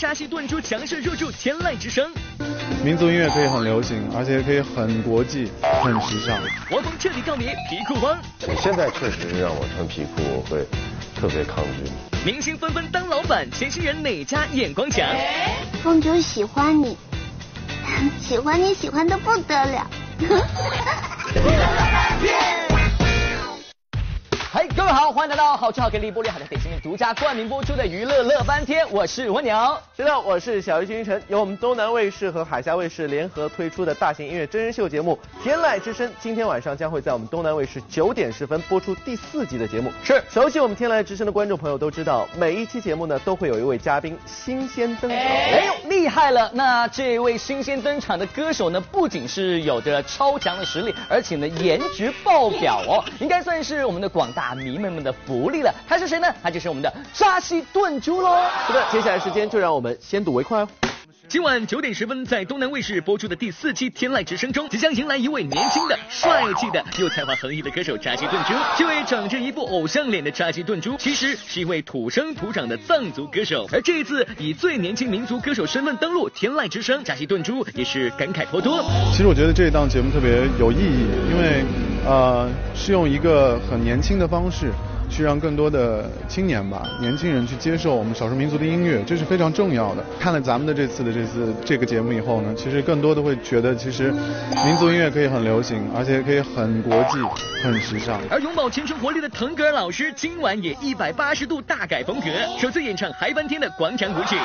扎西顿珠强势入驻天籁之声。民族音乐可以很流行，而且可以很国际、很时尚。汪峰彻底告别皮裤汪。现在确实让我穿皮裤，我会特别抗拒。明星纷纷当老板，前新人哪家眼光强？公主喜欢你，喜欢你喜欢的不得了。嗨，各位好，欢迎来到好吃好给力玻璃海的北京独家冠名播出的娱乐乐翻天，我是蜗牛。是的，我是小鱼星辰。由我们东南卫视和海峡卫视联合推出的大型音乐真人秀节目《天籁之声》，今天晚上将会在我们东南卫视九点十分播出第四集的节目。是，熟悉我们《天籁之声》的观众朋友都知道，每一期节目呢都会有一位嘉宾新鲜登场。哎呦，厉害了！那这位新鲜登场的歌手呢，不仅是有着超强的实力，而且呢颜值爆表哦，应该算是我们的广大。大迷妹们的福利了，他是谁呢？他就是我们的扎西炖猪喽。是的，接下来时间就让我们先睹为快哦。今晚九点十分，在东南卫视播出的第四期《天籁之声》中，即将迎来一位年轻的、帅气的又才华横溢的歌手扎西顿珠。这位长着一副偶像脸的扎西顿珠，其实是一位土生土长的藏族歌手。而这一次以最年轻民族歌手身份登陆《天籁之声》，扎西顿珠也是感慨颇多。其实我觉得这一档节目特别有意义，因为呃是用一个很年轻的方式。去让更多的青年吧，年轻人去接受我们少数民族的音乐，这是非常重要的。看了咱们的这次的这次这个节目以后呢，其实更多的会觉得，其实民族音乐可以很流行，而且可以很国际、很时尚。而永葆青春活力的腾格尔老师，今晚也一百八十度大改风格，首次演唱嗨翻天的广场舞曲。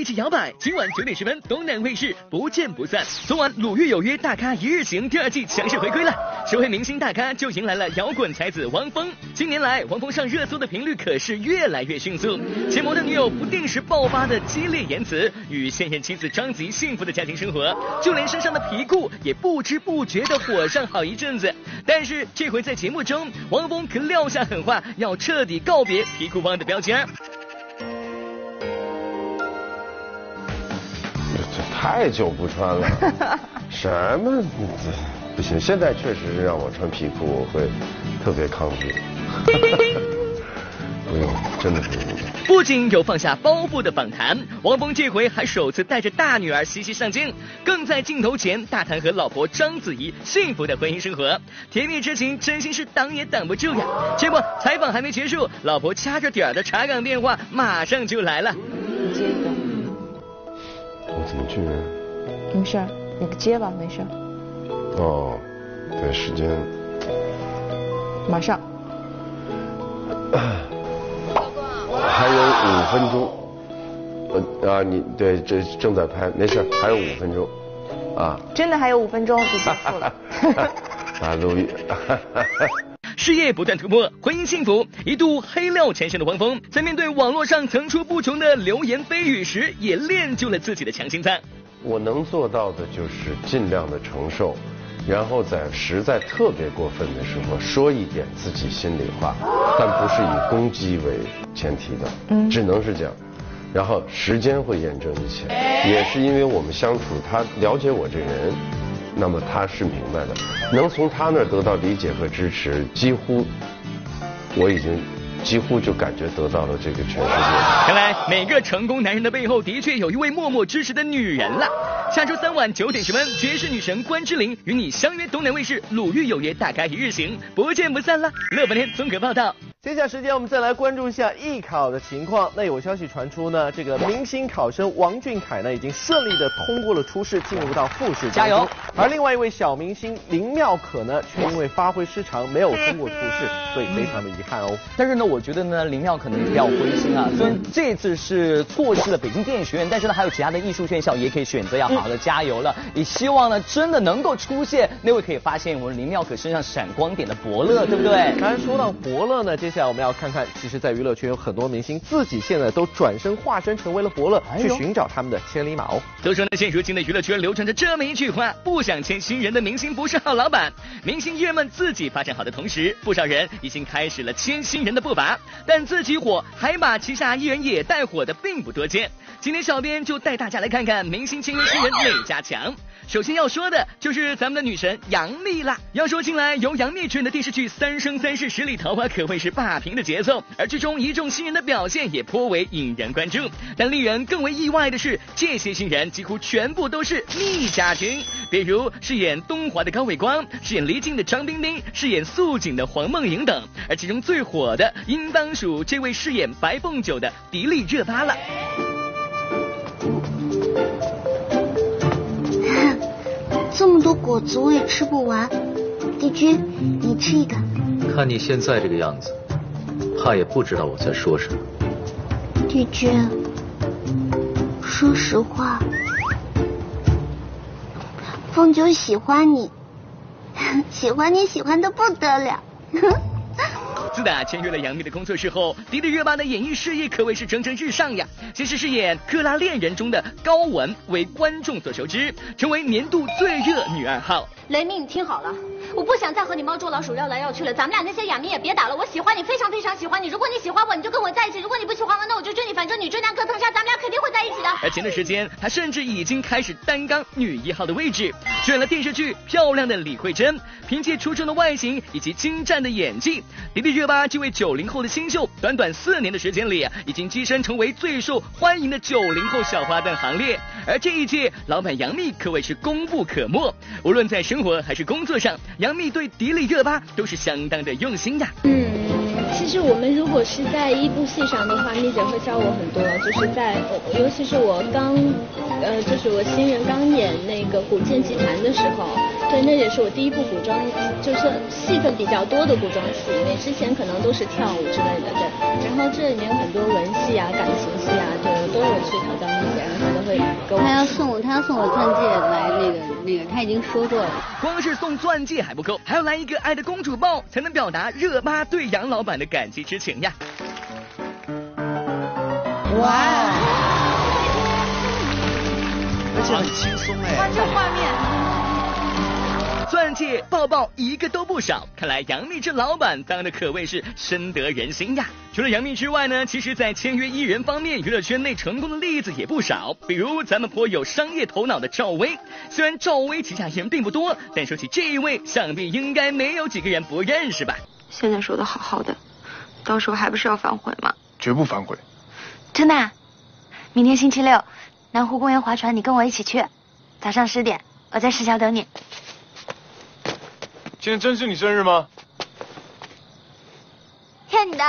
一起摇摆，今晚九点十分，东南卫视不见不散。昨晚《鲁豫有约》大咖一日行第二季强势回归了，首位明星大咖就迎来了摇滚才子汪峰。近年来，汪峰上热搜的频率可是越来越迅速，前模特女友不定时爆发的激烈言辞，与现任妻子张吉幸福的家庭生活，就连身上的皮裤也不知不觉的火上好一阵子。但是这回在节目中，汪峰可撂下狠话，要彻底告别皮裤汪的标签。太久不穿了，什么不行？现在确实是让我穿皮裤，我会特别抗拒。不用，真的不用。不仅有放下包袱的访谈，王峰这回还首次带着大女儿西西上镜，更在镜头前大谈和老婆章子怡幸福的婚姻生活，甜蜜之情真心是挡也挡不住呀。结果采访还没结束，老婆掐着点儿的查岗电话马上就来了。你接一个。我怎么去呢？没事，你接吧，没事。哦，对，时间。马上。还有五分钟。呃啊，你对，这正在拍，没事，还有五分钟。啊。真的还有五分钟就结束了。啊，录音。事业不断突破，婚姻幸福，一度黑料前线的汪峰，在面对网络上层出不穷的流言蜚语时，也练就了自己的强心脏。我能做到的就是尽量的承受，然后在实在特别过分的时候说一点自己心里话，但不是以攻击为前提的，嗯，只能是这样。然后时间会验证一切，也是因为我们相处，他了解我这人。那么他是明白的，能从他那儿得到理解和支持，几乎我已经几乎就感觉得到了这个全世界。看来每个成功男人的背后的确有一位默默支持的女人了。下周三晚九点十分，绝世女神关之琳与你相约东南卫视《鲁豫有约》大咖一日行，不见不散了。乐半天综合报道。接下来时间，我们再来关注一下艺考的情况。那有消息传出呢，这个明星考生王俊凯呢，已经顺利的通过了初试，进入到复试。加油！而另外一位小明星林妙可呢，却因为发挥失常，没有通过初试，所以非常的遗憾哦。但是呢，我觉得呢，林妙可能不要灰心啊。虽然这次是错失了北京电影学院，但是呢，还有其他的艺术院校也可以选择，要好好的加油了。也希望呢，真的能够出现那位可以发现我们林妙可身上闪光点的伯乐，对不对？刚才说到伯乐呢，接。接下来我们要看看，其实，在娱乐圈有很多明星自己现在都转身化身成为了伯乐，去寻找他们的千里马哦。都说呢，现如今的娱乐圈流传着这么一句话：不想签新人的明星不是好老板。明星艺人们自己发展好的同时，不少人已经开始了签新人的步伐，但自己火还把旗下艺人也带火的并不多见。今天小编就带大家来看看明星签约新人哪家强。首先要说的就是咱们的女神杨幂啦。要说近来由杨幂主演的电视剧《三生三世十里桃花》可谓是霸屏的节奏，而剧中一众新人的表现也颇为引人关注。但令人更为意外的是，这些新人几乎全部都是逆家军，比如饰演东华的高伟光，饰演黎静的张冰冰，饰演素锦的黄梦莹等。而其中最火的，应当属这位饰演白凤九的迪丽热巴了。这么多果子我也吃不完，帝君，你吃一个。看你现在这个样子，怕也不知道我在说什么。帝君，说实话，凤九喜欢你，喜欢你喜欢的不得了。自打签约了杨幂的工作室后，迪丽热巴的演艺事业可谓是蒸蒸日上呀。先是饰演《克拉恋人》中的高雯，为观众所熟知，成为年度最热女二号。雷鸣，你听好了，我不想再和你猫捉老鼠绕来绕去了，咱们俩那些哑谜也别打了。我喜欢你，非常非常喜欢你。如果你喜欢我，你就跟我在一起；如果你不喜欢我，那我就追你，反正女追男隔层纱，咱们俩肯定会在一起的。而前段时间，她甚至已经开始担纲女一号的位置，选了电视剧《漂亮的李慧珍》。凭借出众的外形以及精湛的演技，迪丽热巴这位九零后的新秀，短短四年的时间里，已经跻身成为最受欢迎的九零后小花旦行列。而这一届，老板杨幂可谓是功不可没，无论在生活还是工作上，杨幂对迪丽热巴都是相当的用心的。嗯，其实我们如果是在一部戏上的话，幂姐会教我很多，就是在，尤其是我刚，呃，就是我新人刚演那个《古剑奇谭》的时候，对，那也是我第一部古装，就是戏份比较多的古装戏，因为之前可能都是跳舞之类的，对。然后这里面有很多文戏啊、感情戏啊，就，都有去挑战然后他都会给我。他要送我，他要送我钻戒来那个那个，他已经说过了。光是送钻戒还不够，还要来一个爱的公主抱，才能表达热巴对杨老板的感激之情呀。哇，而且很轻松哎。哇，这画面。抱抱一个都不少，看来杨幂这老板当的可谓是深得人心呀。除了杨幂之外呢，其实，在签约艺人方面，娱乐圈内成功的例子也不少。比如咱们颇有商业头脑的赵薇，虽然赵薇旗下艺人并不多，但说起这一位，想必应该没有几个人不认识吧。现在说的好好的，到时候还不是要反悔吗？绝不反悔。真的？明天星期六，南湖公园划船，你跟我一起去，早上十点，我在石桥等你。今天真是你生日吗？骗你的。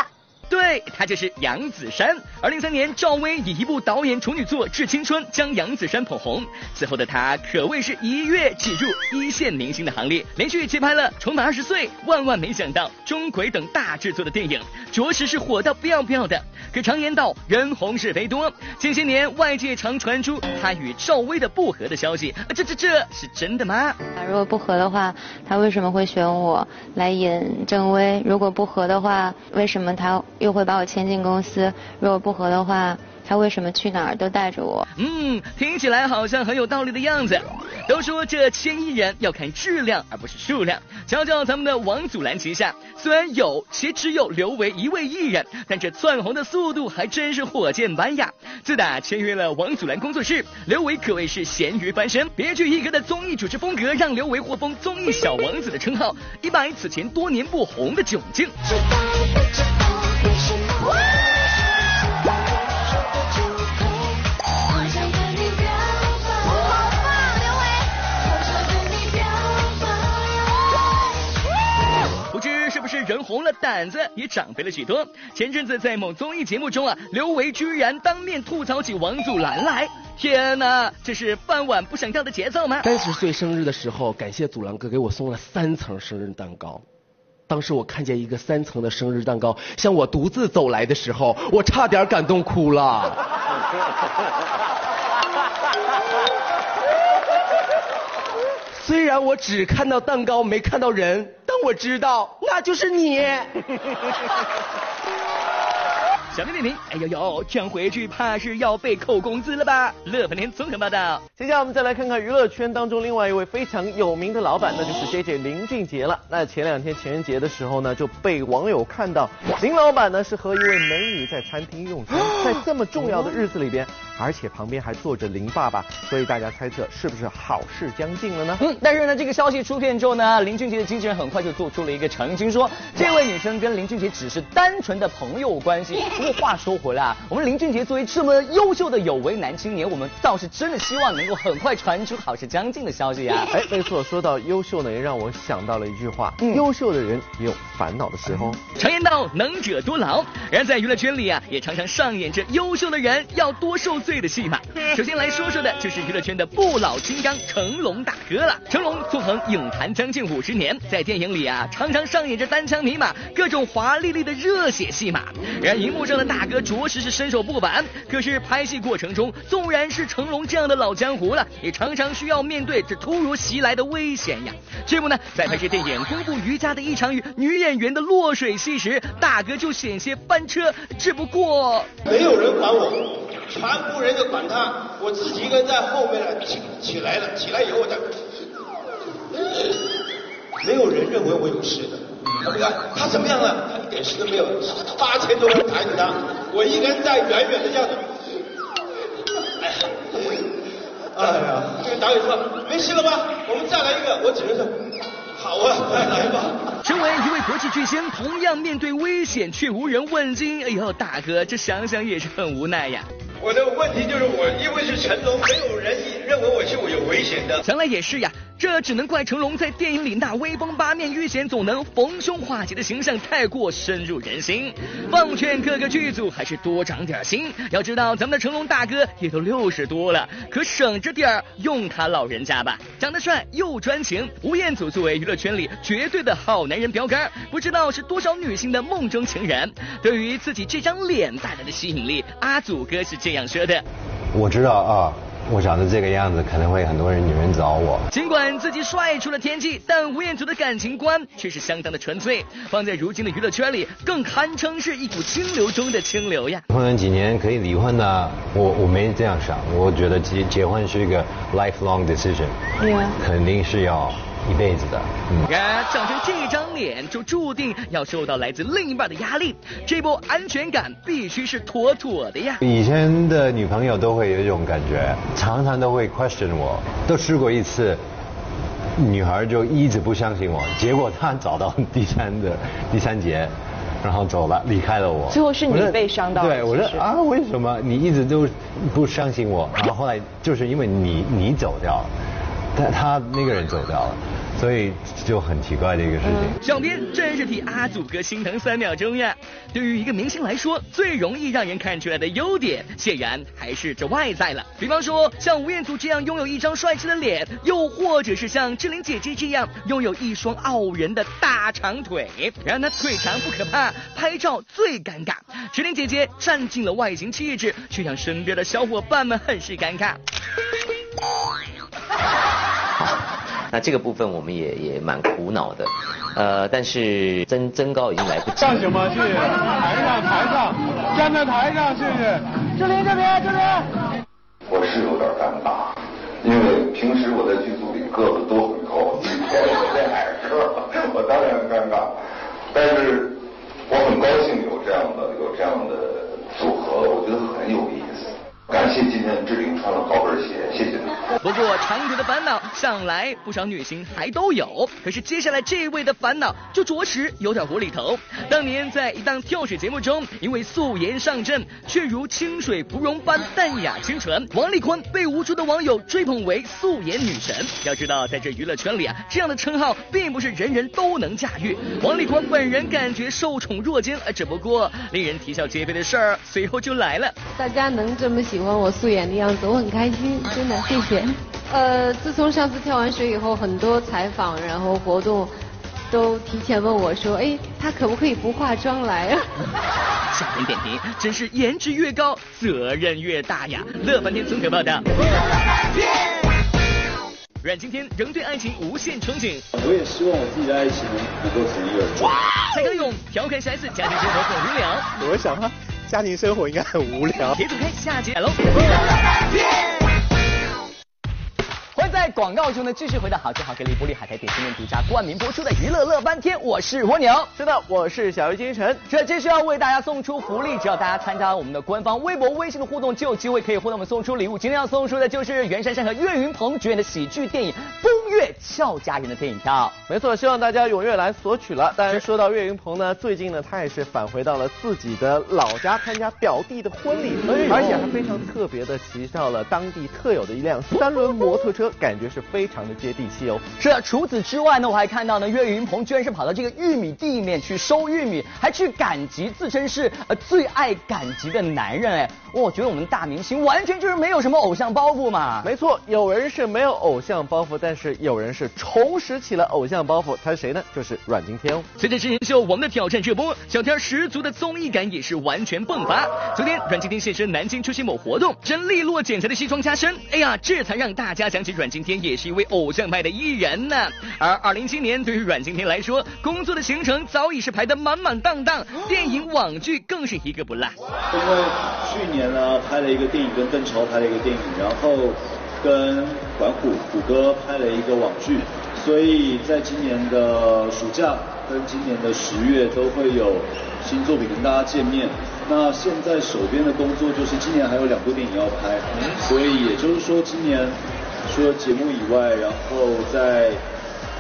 对，她就是杨子姗。二零三年，赵薇以一部导演处女作《致青春》将杨子姗捧红，此后的她可谓是一跃挤入一线明星的行列，连续接拍了《重返二十岁》《万万没想到》《钟馗》等大制作的电影，着实是火到不要不要的。可常言道，人红是非多，近些年外界常传出她与赵薇的不和的消息，这这这是真的吗？如果不和的话，他为什么会选我来演郑薇？如果不和的话，为什么他？又会把我签进公司，如果不合的话，他为什么去哪儿都带着我？嗯，听起来好像很有道理的样子。都说这签艺人要看质量而不是数量。瞧瞧咱们的王祖蓝旗下，虽然有且只有刘维一位艺人，但这窜红的速度还真是火箭般呀！自打签约了王祖蓝工作室，刘维可谓是咸鱼翻身，别具一格的综艺主持风格让刘维获封综艺小王子的称号，一摆此前多年不红的窘境。人红了，胆子也长肥了许多。前阵子在某综艺节目中啊，刘维居然当面吐槽起王祖蓝来。天哪，这是饭碗不想要的节奏吗？三十岁生日的时候，感谢祖蓝哥给我送了三层生日蛋糕。当时我看见一个三层的生日蛋糕向我独自走来的时候，我差点感动哭了。虽然我只看到蛋糕没看到人，但我知道那就是你。小点点评，哎呦呦，这样回去怕是要被扣工资了吧？乐翻天综合报道。接下来我们再来看看娱乐圈当中另外一位非常有名的老板，那就是 J J 林俊杰了。那前两天情人节的时候呢，就被网友看到林老板呢是和一位美女在餐厅用餐，在这么重要的日子里边，而且旁边还坐着林爸爸，所以大家猜测是不是好事将近了呢？嗯，但是呢，这个消息出片之后呢，林俊杰的经纪人很快就做出了一个澄清，说这位女生跟林俊杰只是单纯的朋友关系。不过话说回来啊，我们林俊杰作为这么优秀的有为男青年，我们倒是真的希望能够很快传出好事将近的消息啊。哎，没错，说到优秀呢，也让我想到了一句话：优秀的人也有烦恼的时候。常言道，能者多劳。然而在娱乐圈里啊，也常常上演着优秀的人要多受罪的戏码。首先来说说的就是娱乐圈的不老金刚成龙大哥了。成龙纵横影坛将近五十年，在电影里啊，常常上演着单枪匹马、各种华丽丽的热血戏码。然而荧幕上的大哥着实是身手不凡，可是拍戏过程中，纵然是成龙这样的老江湖了，也常常需要面对这突如其来的危险呀。这不呢，在拍摄电影《功夫瑜伽》的一场与女演员的落水戏时，大哥就险些翻车，只不过没有人管我，全部人就管他，我自己一个人在后面了，起起来了，起来以后我再，没有人认为我有事的。你看他怎么样了？他一点事都没有，八千多人抬着他，我一个人在远远的这样子。哎呀，这个导演说没事了吧？我们再来一个。我只能说好啊，来来吧。身为一位国际巨星，同样面对危险却无人问津。哎呦，大哥，这想想也是很无奈呀。我的问题就是我因为是成龙，没有人认为我是有危险的。想来也是呀，这只能怪成龙在电影里那威风八面、遇险总能逢凶化吉的形象太过深入人心。奉劝各个剧组还是多长点心。要知道咱们的成龙大哥也都六十多了，可省着点儿用他老人家吧。长得帅又专情，吴彦祖作为娱乐圈里绝对的好男人标杆，不知道是多少女性的梦中情人。对于自己这张脸带来的吸引力，阿祖哥是这样说的。我知道啊，我长得这个样子，可能会很多人女人找我。尽管自己帅出了天际，但吴彦祖的感情观却是相当的纯粹，放在如今的娱乐圈里，更堪称是一股清流中的清流呀。婚了几年可以离婚呢，我我没这样想，我觉得结结婚是一个 lifelong decision，肯定是要一辈子的。嗯，然长成这张脸，就注定要受到来自另一半的压力，这波安全感必须是妥妥的呀。以前的女朋友都会有一种感觉，常常都会 question 我，都试过一次，女孩就一直不相信我，结果她找到第三的第三节，然后走了，离开了我。最后是你被伤到了对，我说啊，为什么你一直都不相信我？然后后来就是因为你你走掉了，但他那个人走掉了，所以就很奇怪的一个事情。小编真是替阿祖哥心疼三秒钟呀！对于一个明星来说，最容易让人看出来的优点，显然还是这外在了。比方说，像吴彦祖这样拥有一张帅气的脸，又或者是像志玲姐姐这样拥有一双傲人的大长腿。然而她，腿长不可怕，拍照最尴尬。志玲姐姐占尽了外形气质，却让身边的小伙伴们很是尴尬。那这个部分我们也也蛮苦恼的，呃，但是增增高已经来不及上行吗？谢谢。台上台上，站在台上，谢谢。这边这边，这边。我是有点尴尬，因为平时我在剧组里个子都很高，今天我在矮个，我当然尴尬。但是我很高兴有这样的有这样的组合，我觉得很有意思。感谢今天志玲穿了高跟鞋，谢谢你。不过长腿的烦恼向来不少女星还都有，可是接下来这位的烦恼就着实有点无厘头。当年在一档跳水节目中，因为素颜上阵，却如清水芙蓉般淡雅清纯，王丽坤被无数的网友追捧为素颜女神。要知道，在这娱乐圈里啊，这样的称号并不是人人都能驾驭。王丽坤本人感觉受宠若惊，呃，只不过令人啼笑皆非的事儿随后就来了。大家能这么喜欢我素颜的样子，我很开心，真的谢谢。呃，自从上次跳完水以后，很多采访然后活动都提前问我说，哎，她可不可以不化妆来啊？小编点评，真是颜值越高，责任越大呀！乐翻天综合报道。阮经天仍对爱情无限憧憬。我也希望我自己的爱情能够从一而终。蔡康永调侃小 S 家庭生活很无聊。我想他家庭生活应该很无聊。别走开，下集来喽。在广告中呢继续回到好就好给力玻璃海苔点心面独家冠名播出的娱乐乐翻天，我是蜗牛，是的，我是小鱼金晨。这继续要为大家送出福利，只要大家参加我们的官方微博、微信的互动，就有机会可以获得我们送出礼物。今天要送出的就是袁姗姗和岳云鹏主演的喜剧电影《风月俏佳人》的电影票。没错，希望大家踊跃来索取了。当然，说到岳云鹏呢，最近呢，他也是返回到了自己的老家参加表弟的婚礼，而且还非常特别的骑上了当地特有的一辆三轮摩托车，感觉是非常的接地气哦。是啊，除此之外呢，我还看到呢，岳云鹏居然是跑到这个玉米地里面去收玉米，还去赶集，自称是呃最爱赶集的男人哎。我觉得我们大明星完全就是没有什么偶像包袱嘛。没错，有人是没有偶像包袱，但是有人是重拾起了偶像包袱。他是谁呢？就是阮经天哦。随着真人秀《我们的挑战》热播，小天十足的综艺感也是完全迸发。昨天阮经天现身南京出席某活动，真利落剪裁的西装加身，哎呀，这才让大家想起阮经天也是一位偶像派的艺人呢。而二零一七年对于阮经天来说，工作的行程早已是排得满满当当，电影网剧更是一个不落。因为去年呢拍了一个电影，跟邓超拍了一个电影，然后跟管虎虎哥拍了一个网剧，所以在今年的暑假跟今年的十月都会有新作品跟大家见面。那现在手边的工作就是今年还有两部电影要拍，所以也就是说今年除了节目以外，然后在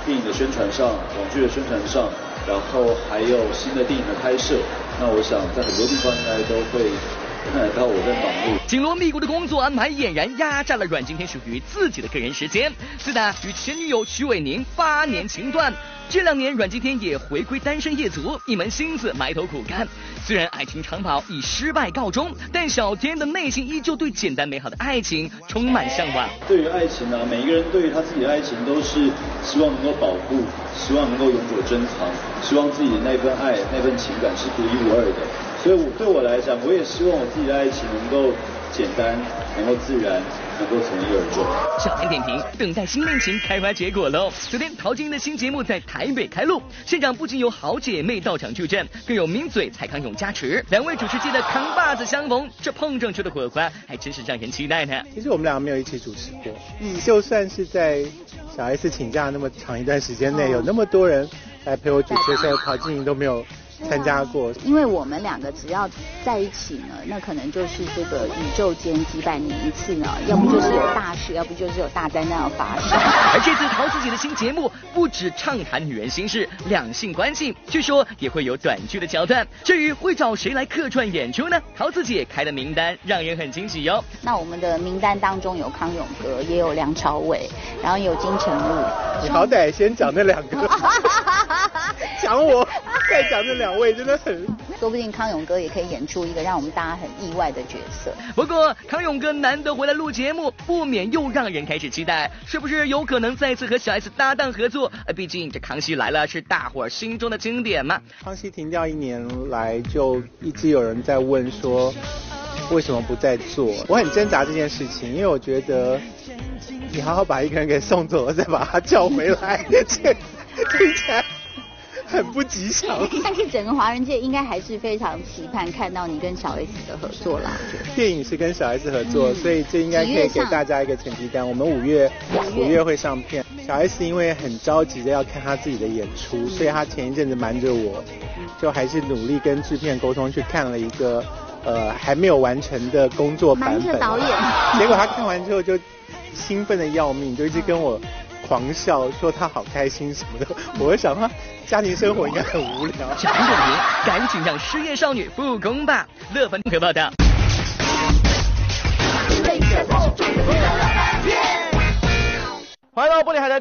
电影的宣传上、网剧的宣传上，然后还有新的电影的拍摄，那我想在很多地方应该都会 到我在忙碌。紧锣密鼓的工作安排俨然压榨了阮经天属于自己的个人时间。自打与前女友徐伟宁八年情断，这两年阮经天也回归单身一族，一门心思埋头苦干。虽然爱情长跑以失败告终，但小天的内心依旧对简单美好的爱情充满向往。对于爱情呢、每一个人对于他自己的爱情都是希望能够保护，希望能够永久珍藏，希望自己的那份爱、那份情感是独一无二的。所以我对我来讲，我也希望我自己的爱情能够简单，能够自然，能够从一而终。小天点评：等待新恋情开花结果喽！昨天陶晶莹的新节目在台北开录，现场不仅有好姐妹到场助阵，更有名嘴蔡康永加持，两位主持界的扛把子相逢，这碰撞出的火花还真是让人期待呢。其实我们两个没有一起主持过，嗯，就算是在小 S 请假那么长一段时间内，有那么多人来陪我主持的时候，陶晶莹都没有参加过。因为我们两个只要在一起呢，那可能就是这个宇宙间几百年一次呢，要不就是有大事，要不就是有大灾难要发生。而这次陶自己的新节目不止畅谈女人心事、两性关系，据说也会有短剧的桥段。至于会找谁来客串演出呢？陶自己开的名单让人很惊喜哟。那我们的名单当中有康永哥，也有梁朝伟，然后有金城武。你好歹先讲那两个，讲我，再讲这两位，真的很。说不定康永哥也可以演出一个让我们大家很意外的角色。不过康永哥难得回来录节目，不免又让人开始期待，是不是有可能再次和小 S 搭档合作？呃，毕竟这《康熙来了》是大伙儿心中的经典嘛。康熙停掉一年来，就一直有人在问说，为什么不再做？我很挣扎这件事情，因为我觉得你好好把一个人给送走了，再把他叫回来，这听起来。很不吉祥。但是整个华人界应该还是非常期盼看到你跟小 S 的合作啦。电影是跟小 S 合作，所以这应该可以给大家一个成绩单。我们五月五月会上片。小 S 因为很着急的要看他自己的演出，所以他前一阵子瞒着我，就还是努力跟制片沟通去看了一个呃还没有完成的工作版本。导演。结果他看完之后就兴奋的要命，就一直跟我。狂笑说他好开心什么的，我想他家庭生活应该很无聊。小平点评：赶紧让失业少女复工吧！乐凡可报道。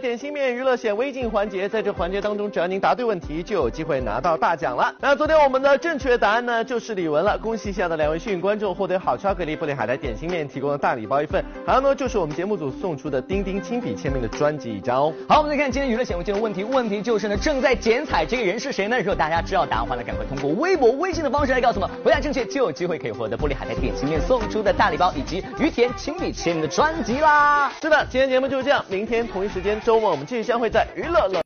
点心面娱乐显微镜环节，在这环节当中，只要您答对问题，就有机会拿到大奖了。那昨天我们的正确答案呢，就是李玟了，恭喜下的两位幸运观众获得好巧克力布里海苔点心面提供的大礼包一份，还有呢就是我们节目组送出的钉钉亲笔签名的专辑一张哦。好，我们再看今天娱乐显微镜的问题，问题就是呢，正在剪彩这个人是谁呢？如果大家知道答案的话呢，赶快通过微博、微信的方式来告诉我们，回答正确就有机会可以获得玻璃海苔点心面送出的大礼包以及于田亲笔签名的专辑啦。是的，今天节目就是这样，明天同一时间周末我们继续相会在娱乐乐。